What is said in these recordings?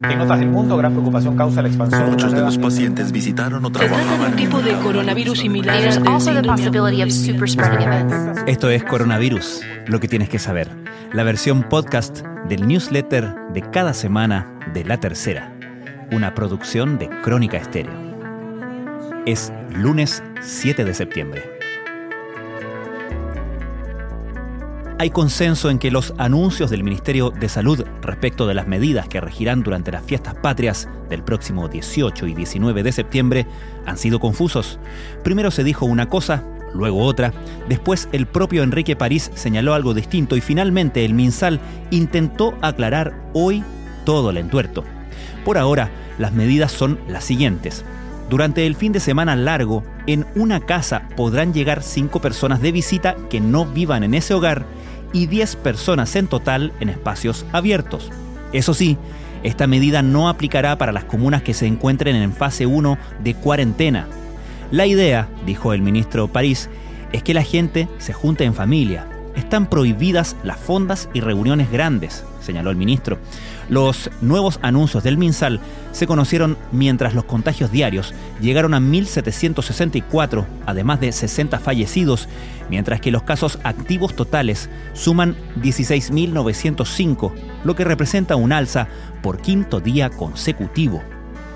En otras del mundo, gran preocupación causa la expansión. Muchos de los pacientes visitaron o Se trata de trabajaban un tipo de coronavirus similar events. Esto es Coronavirus, lo que tienes que saber. La versión podcast del newsletter de cada semana de La Tercera, una producción de Crónica Estéreo. Es lunes 7 de septiembre. Hay consenso en que los anuncios del Ministerio de Salud respecto de las medidas que regirán durante las fiestas patrias del próximo 18 y 19 de septiembre han sido confusos. Primero se dijo una cosa, luego otra, después el propio Enrique París señaló algo distinto y finalmente el MinSal intentó aclarar hoy todo el entuerto. Por ahora, las medidas son las siguientes. Durante el fin de semana largo, en una casa podrán llegar cinco personas de visita que no vivan en ese hogar y 10 personas en total en espacios abiertos. Eso sí, esta medida no aplicará para las comunas que se encuentren en fase 1 de cuarentena. La idea, dijo el ministro París, es que la gente se junte en familia. Están prohibidas las fondas y reuniones grandes, señaló el ministro. Los nuevos anuncios del MinSal se conocieron mientras los contagios diarios llegaron a 1.764, además de 60 fallecidos, mientras que los casos activos totales suman 16.905, lo que representa un alza por quinto día consecutivo.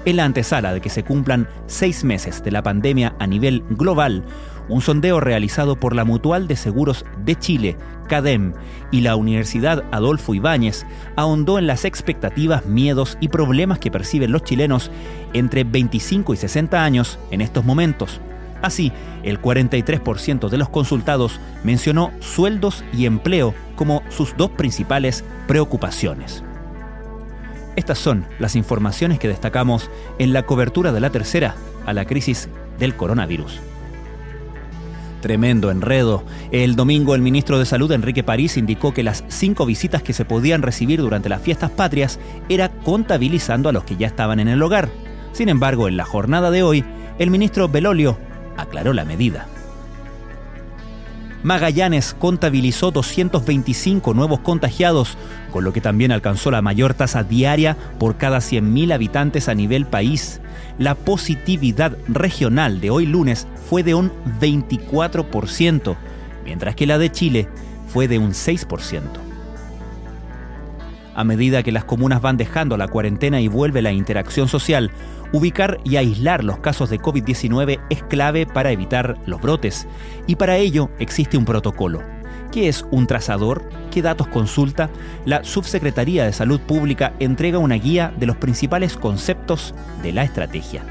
En la antesala de que se cumplan seis meses de la pandemia a nivel global, un sondeo realizado por la Mutual de Seguros de Chile, CADEM, y la Universidad Adolfo Ibáñez ahondó en las expectativas, miedos y problemas que perciben los chilenos entre 25 y 60 años en estos momentos. Así, el 43% de los consultados mencionó sueldos y empleo como sus dos principales preocupaciones. Estas son las informaciones que destacamos en la cobertura de la tercera a la crisis del coronavirus. Tremendo enredo. El domingo el ministro de Salud Enrique París indicó que las cinco visitas que se podían recibir durante las fiestas patrias era contabilizando a los que ya estaban en el hogar. Sin embargo, en la jornada de hoy, el ministro Belolio aclaró la medida. Magallanes contabilizó 225 nuevos contagiados, con lo que también alcanzó la mayor tasa diaria por cada 100.000 habitantes a nivel país. La positividad regional de hoy lunes fue de un 24%, mientras que la de Chile fue de un 6%. A medida que las comunas van dejando la cuarentena y vuelve la interacción social, ubicar y aislar los casos de COVID-19 es clave para evitar los brotes. Y para ello existe un protocolo. ¿Qué es un trazador? ¿Qué datos consulta? La Subsecretaría de Salud Pública entrega una guía de los principales conceptos de la estrategia.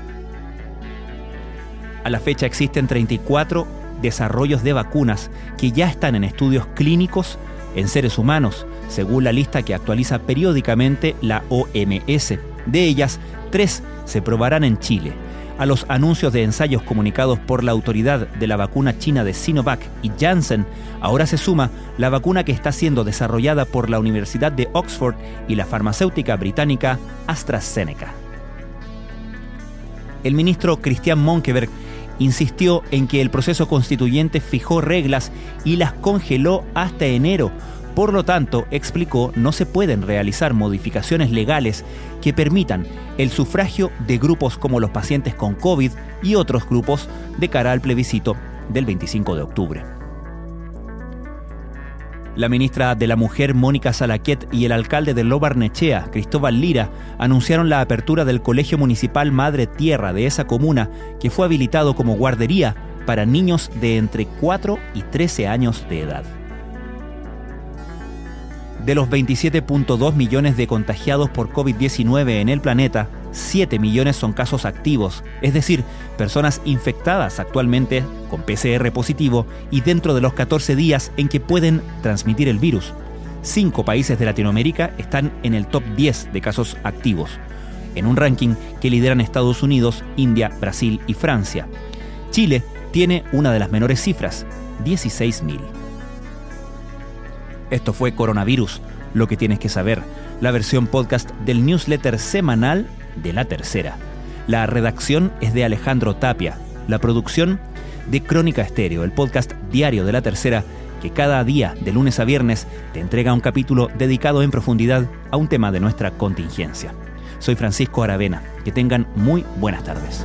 A la fecha existen 34 desarrollos de vacunas que ya están en estudios clínicos en seres humanos, según la lista que actualiza periódicamente la OMS. De ellas, tres se probarán en Chile. A los anuncios de ensayos comunicados por la autoridad de la vacuna china de Sinovac y Janssen, ahora se suma la vacuna que está siendo desarrollada por la Universidad de Oxford y la farmacéutica británica AstraZeneca. El ministro Christian Monkeberg insistió en que el proceso constituyente fijó reglas y las congeló hasta enero. Por lo tanto, explicó, no se pueden realizar modificaciones legales que permitan el sufragio de grupos como los pacientes con COVID y otros grupos de cara al plebiscito del 25 de octubre. La ministra de la Mujer, Mónica Salaquet, y el alcalde de Lobarnechea, Cristóbal Lira, anunciaron la apertura del Colegio Municipal Madre Tierra de esa comuna, que fue habilitado como guardería para niños de entre 4 y 13 años de edad. De los 27.2 millones de contagiados por COVID-19 en el planeta, 7 millones son casos activos, es decir, personas infectadas actualmente con PCR positivo y dentro de los 14 días en que pueden transmitir el virus. Cinco países de Latinoamérica están en el top 10 de casos activos, en un ranking que lideran Estados Unidos, India, Brasil y Francia. Chile tiene una de las menores cifras, 16.000. Esto fue Coronavirus, lo que tienes que saber, la versión podcast del newsletter semanal de La Tercera. La redacción es de Alejandro Tapia, la producción de Crónica Estéreo, el podcast diario de La Tercera que cada día, de lunes a viernes, te entrega un capítulo dedicado en profundidad a un tema de nuestra contingencia. Soy Francisco Aravena. Que tengan muy buenas tardes.